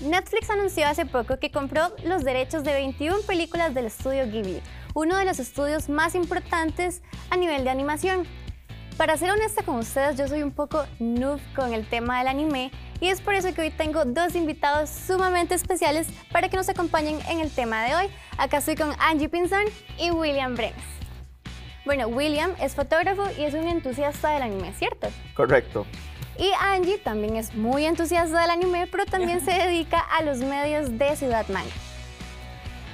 Netflix anunció hace poco que compró los derechos de 21 películas del estudio Ghibli, uno de los estudios más importantes a nivel de animación. Para ser honesta con ustedes, yo soy un poco noob con el tema del anime y es por eso que hoy tengo dos invitados sumamente especiales para que nos acompañen en el tema de hoy. Acá estoy con Angie Pinzón y William Brenes. Bueno, William es fotógrafo y es un entusiasta del anime, ¿cierto? Correcto. Y Angie también es muy entusiasta del anime, pero también se dedica a los medios de Ciudad Manga.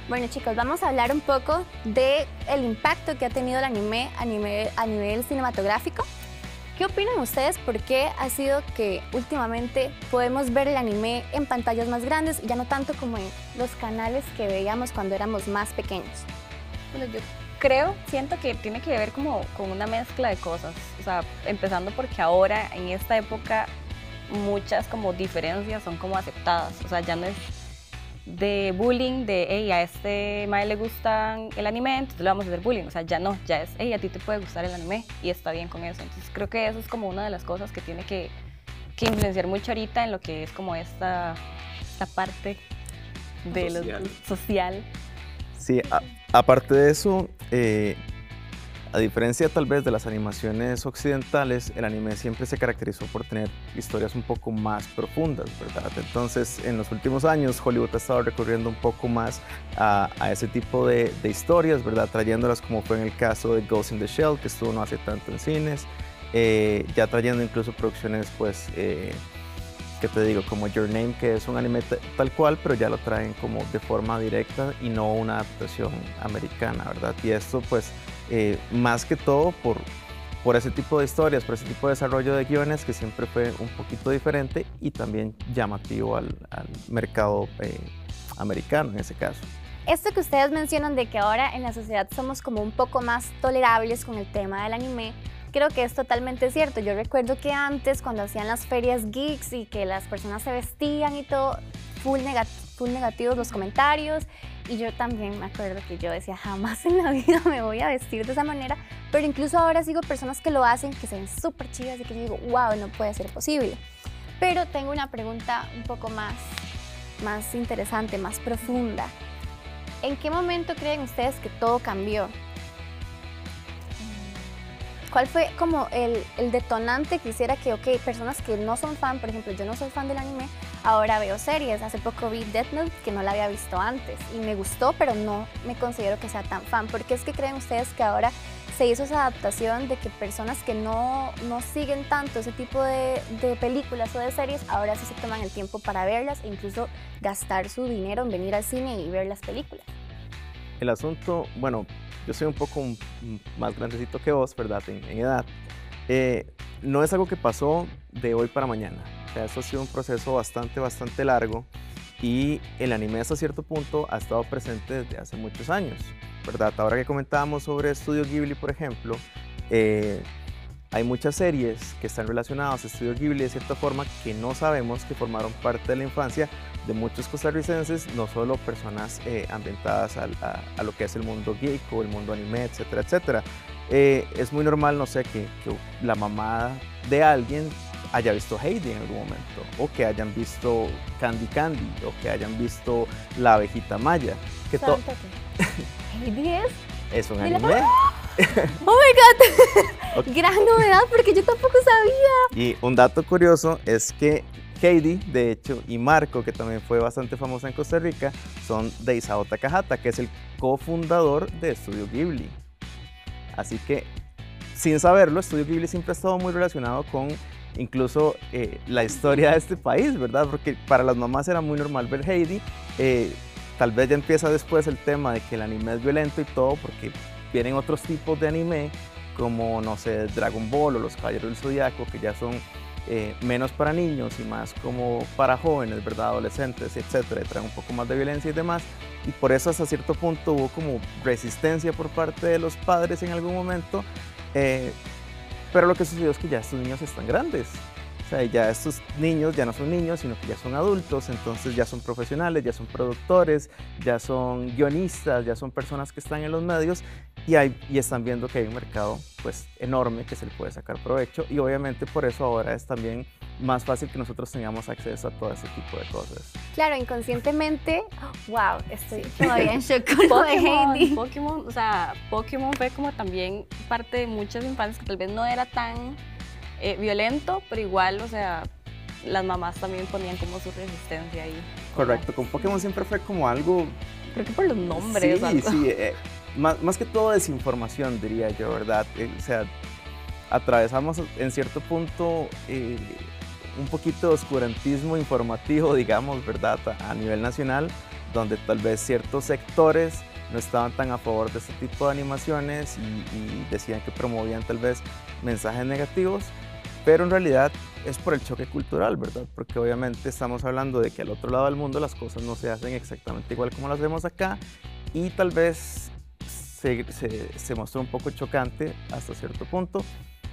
Bueno chicos, vamos a hablar un poco del el impacto que ha tenido el anime a nivel, a nivel cinematográfico. ¿Qué opinan ustedes? ¿Por qué ha sido que últimamente podemos ver el anime en pantallas más grandes, ya no tanto como en los canales que veíamos cuando éramos más pequeños? Bueno, yo creo, siento que tiene que ver como con una mezcla de cosas. O sea, empezando porque ahora, en esta época, muchas como diferencias son como aceptadas. O sea, ya no es de bullying, de, hey, a este mae le gusta el anime, entonces le vamos a hacer bullying. O sea, ya no, ya es, hey, a ti te puede gustar el anime y está bien con eso. Entonces creo que eso es como una de las cosas que tiene que, que influenciar mucho ahorita en lo que es como esta, esta parte de Social. lo social. Sí, aparte de eso, eh, a diferencia tal vez de las animaciones occidentales, el anime siempre se caracterizó por tener historias un poco más profundas, ¿verdad? Entonces, en los últimos años, Hollywood ha estado recurriendo un poco más a, ese tipo de, de historias, ¿verdad? Trayéndolas como fue en el caso de Ghost in the Shell, que estuvo no hace tanto en cines, eh, ya trayendo incluso producciones, pues, eh, que te digo, como Your Name, que es un anime ta- tal cual, pero ya lo traen como de forma directa y no una adaptación americana, ¿verdad? Y esto, pues, eh, más que todo por, por ese tipo de historias, por ese tipo de desarrollo de guiones que siempre fue un poquito diferente y también llamativo al, al mercado eh, americano en ese caso. Esto que ustedes mencionan de que ahora en la sociedad somos como un poco más tolerables con el tema del anime, creo que es totalmente cierto. Yo recuerdo que antes cuando hacían las ferias geeks y que las personas se vestían y todo, full, negat- full negativos los comentarios y yo también me acuerdo que yo decía jamás en la vida me voy a vestir de esa manera, pero incluso ahora sigo personas que lo hacen, que se ven súper chidas y que yo digo, wow, no puede ser posible. Pero tengo una pregunta un poco más, más interesante, más profunda. ¿En qué momento creen ustedes que todo cambió? ¿Cuál fue como el, detonante que hiciera que, ok, personas que no son fan, por ejemplo, yo no soy fan del anime, ahora veo series. Hace poco vi Death Note, que no la había visto antes, y me gustó, pero no me considero que sea tan fan. ¿Por qué es que creen ustedes que ahora se hizo esa adaptación de que personas que no, no siguen tanto ese tipo de películas o de series, ahora sí se toman el tiempo para verlas e incluso gastar su dinero en venir al cine y ver las películas? El asunto, bueno, yo soy un poco más grandecito que vos, ¿verdad? En, edad. Eh, no es algo que pasó de hoy para mañana. O sea, eso ha sido un proceso bastante, bastante largo y el anime hasta cierto punto ha estado presente desde hace muchos años, ¿verdad? Ahora que comentábamos sobre Estudio Ghibli, por ejemplo, eh, hay muchas series que están relacionadas a Estudio Ghibli de cierta forma que no sabemos que formaron parte de la infancia de muchos costarricenses, no solo personas eh, ambientadas al- a, a lo que es el mundo geek o el mundo anime, etcétera, etcétera. Eh, es muy normal, no sé, que, que la mamá de alguien haya visto Heidi en algún momento, o que hayan visto Candy Candy, o que hayan visto La abejita maya, que Heidi es es un anime. ¡Oh my god! Ok. Gran novedad porque yo tampoco sabía. Y un dato curioso es que Heidi, de hecho, y Marco, que también fue bastante famosa en Costa Rica, son de Isao Takahata, que es el cofundador de Estudio Ghibli. Así que, sin saberlo, Estudio Ghibli siempre ha estado muy relacionado con incluso eh, la historia de este país, ¿verdad? Porque para las mamás era muy normal ver Heidi. eh, tal vez ya empieza después el tema de que el anime es violento y todo, porque vienen otros tipos de anime, como, no sé, Dragon Ball o los Caballeros del Zodiaco, que ya son eh, menos para niños y más como para jóvenes, ¿verdad? Adolescentes, etcétera, y traen un poco más de violencia y demás. Y por eso hasta cierto punto hubo como resistencia por parte de los padres en algún momento. eh, pero lo que sucedió es que ya estos niños están grandes. O sea, ya estos niños ya no son niños, sino que ya son adultos, entonces ya son profesionales, ya son productores, ya son guionistas, ya son personas que están en los medios y, hay, y están viendo que hay un mercado pues enorme que se le puede sacar provecho y obviamente por eso ahora es también más fácil que nosotros tengamos acceso a todo ese tipo de cosas. Claro, inconscientemente, wow, estoy todavía en shock con lo de Heidi. Pokémon, o sea, Pokémon fue como también parte de muchas infancias que tal vez no era tan eh, violento, pero igual, o sea, las mamás también ponían como su resistencia ahí. Correcto, con Pokémon siempre fue como algo... Creo que por los nombres. Sí, algo. sí, eh, más, más que todo desinformación diría yo, ¿verdad? Eh, o sea, atravesamos en cierto punto eh, un poquito de oscurantismo informativo, digamos, ¿verdad? A, a nivel nacional, donde tal vez ciertos sectores no estaban tan a favor de este tipo de animaciones y, y decían que promovían tal vez mensajes negativos, pero en realidad es por el choque cultural, ¿verdad? Porque obviamente estamos hablando de que al otro lado del mundo las cosas no se hacen exactamente igual como las vemos acá y tal vez se, mostró un poco chocante hasta cierto punto.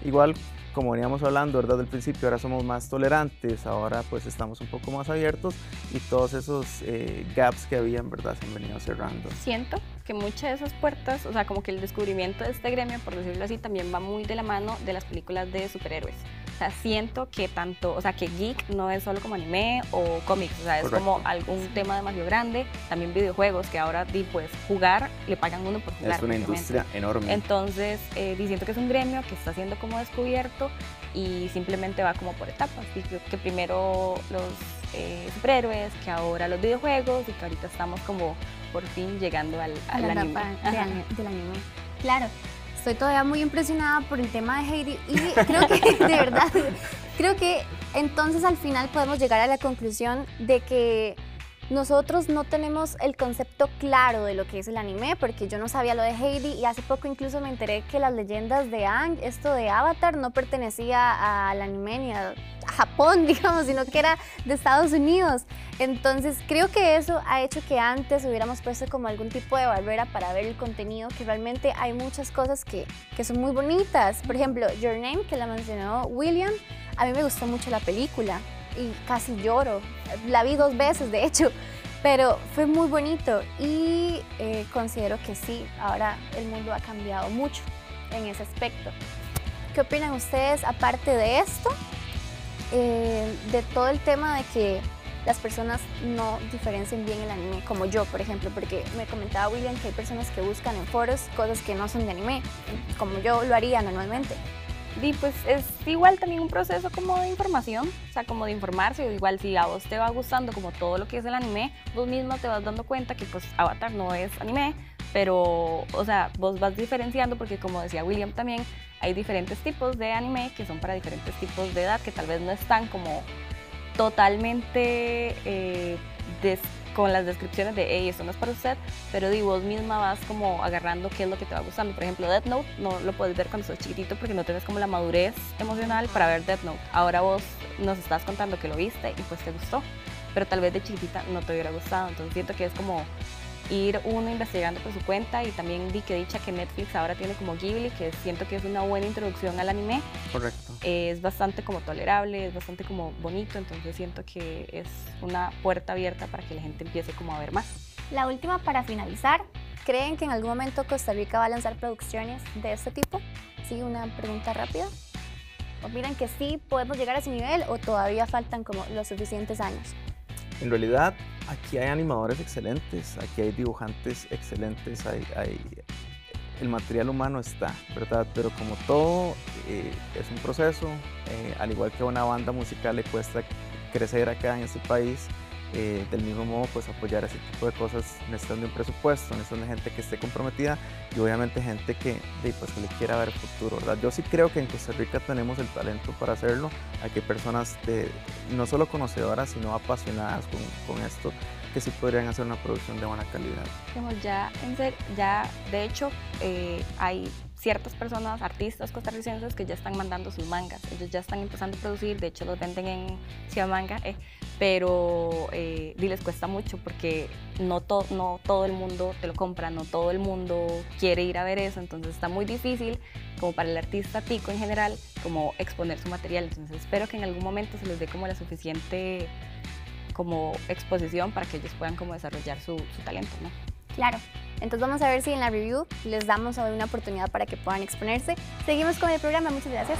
Igual, como veníamos hablando, ¿verdad? Del principio, ahora somos más tolerantes, ahora pues estamos un poco más abiertos y todos esos eh, gaps que habían, ¿verdad? Se han venido cerrando. Siento que muchas de esas puertas, o sea, como que el descubrimiento de este gremio, por decirlo así, también va muy de la mano de las películas de superhéroes. O sea, siento que tanto, o sea, que geek no es solo como anime o cómics, o sea, es como Correcto. algún tema demasiado grande. También videojuegos, que ahora, di, pues, jugar, le pagan uno por jugar. Es una industria enorme. Entonces, eh, di, siento que es un gremio que está siendo como descubierto y simplemente va como por etapas. Y creo que primero los eh, superhéroes, que ahora los videojuegos y que ahorita estamos como por fin llegando al, a al la anime. etapa de del anime. Claro, estoy todavía muy impresionada por el tema de Heidi y creo que, de verdad, creo que entonces al final podemos llegar a la conclusión de que nosotros no tenemos el concepto claro de lo que es el anime, porque yo no sabía lo de Heidi y hace poco incluso me enteré que las leyendas de Aang, esto de Avatar, no pertenecía al anime ni a Japón, digamos, sino que era de Estados Unidos. Entonces creo que eso ha hecho que antes hubiéramos puesto como algún tipo de barrera para ver el contenido, que realmente hay muchas cosas que, que son muy bonitas. Por ejemplo, Your Name, que la mencionó William, a mí me gustó mucho la película y casi lloro. La vi dos veces, de hecho, pero fue muy bonito y eh, considero que sí, ahora el mundo ha cambiado mucho en ese aspecto. ¿Qué opinan ustedes aparte de esto? eh, de todo el tema de que las personas no diferencien bien el anime, como yo, por ejemplo, porque me comentaba William que hay personas que buscan en foros cosas que no son de anime, como yo lo haría normalmente. Y pues es igual también un proceso como de información, o sea, como de informarse, igual si a vos te va gustando como todo lo que es el anime, vos mismo te vas dando cuenta que pues Avatar no es anime, pero, o sea, vos vas diferenciando porque como decía William también, hay diferentes tipos de anime que son para diferentes tipos de edad, que tal vez no están como totalmente eh, con las descripciones de, hey, esto no es para usted, pero di, vos misma vas como agarrando qué es lo que te va gustando. Por ejemplo, Death Note no lo puedes ver cuando sos chiquitito porque no tienes como la madurez emocional para ver Death Note. Ahora vos nos estás contando que lo viste y pues te gustó, pero tal vez de chiquitita no te hubiera gustado. Entonces siento que es como ir uno investigando por su cuenta y también di que dicha que Netflix ahora tiene como Ghibli, que siento que es una buena introducción al anime Correcto. eh, es bastante como tolerable, es bastante como bonito, entonces siento que es una puerta abierta para que la gente empiece como a ver más. La última para finalizar, ¿creen que en algún momento Costa Rica va a lanzar producciones de este tipo? Sí, una pregunta rápida. ¿Opinan que sí podemos llegar a ese nivel o todavía faltan como los suficientes años? En realidad, aquí hay animadores excelentes, aquí hay dibujantes excelentes, hay, el material humano está, ¿verdad? Pero como todo eh, es un proceso, eh, al igual que a una banda musical le cuesta crecer acá en este país, eh, del mismo modo pues apoyar ese tipo de cosas necesitan de un presupuesto, necesitan de gente que esté comprometida y obviamente gente que, pues, que le quiera ver futuro, ¿verdad? Yo sí creo que en Costa Rica tenemos el talento para hacerlo, aquí hay personas de, no solo conocedoras, sino apasionadas con, con esto, que sí podrían hacer una producción de buena calidad. Ya, en ya de hecho, eh, hay ciertas personas, artistas costarricenses que ya están mandando sus mangas, ellos ya están empezando a producir, de hecho los venden en Ciudad Manga, eh, pero eh, les cuesta mucho porque no, to- no todo el mundo te lo compra, no todo el mundo quiere ir a ver eso, entonces está muy difícil como para el artista tico en general, como exponer su material, entonces espero que en algún momento se les dé como la suficiente como exposición para que ellos puedan como desarrollar su, su talento, ¿no? Claro. Entonces vamos a ver si en la review les damos una oportunidad para que puedan exponerse. Seguimos con el programa, muchas gracias.